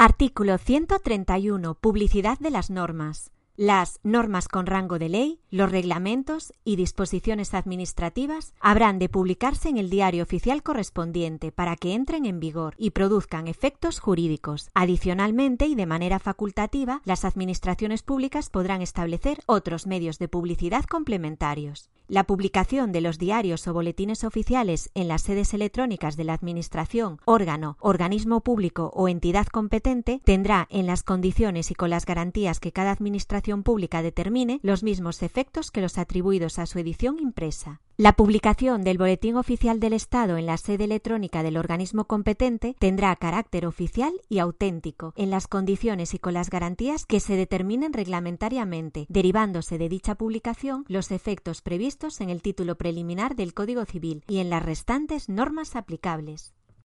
Artículo 131. Publicidad de las normas. Las normas con rango de ley, los reglamentos y disposiciones administrativas habrán de publicarse en el diario oficial correspondiente para que entren en vigor y produzcan efectos jurídicos. Adicionalmente y de manera facultativa, las administraciones públicas podrán establecer otros medios de publicidad complementarios. La publicación de los diarios o boletines oficiales en las sedes electrónicas de la Administración, órgano, organismo público o entidad competente tendrá, en las condiciones y con las garantías que cada Administración pública determine, los mismos efectos que los atribuidos a su edición impresa. La publicación del Boletín Oficial del Estado en la sede electrónica del organismo competente tendrá carácter oficial y auténtico, en las condiciones y con las garantías que se determinen reglamentariamente, derivándose de dicha publicación los efectos previstos en el título preliminar del Código Civil y en las restantes normas aplicables.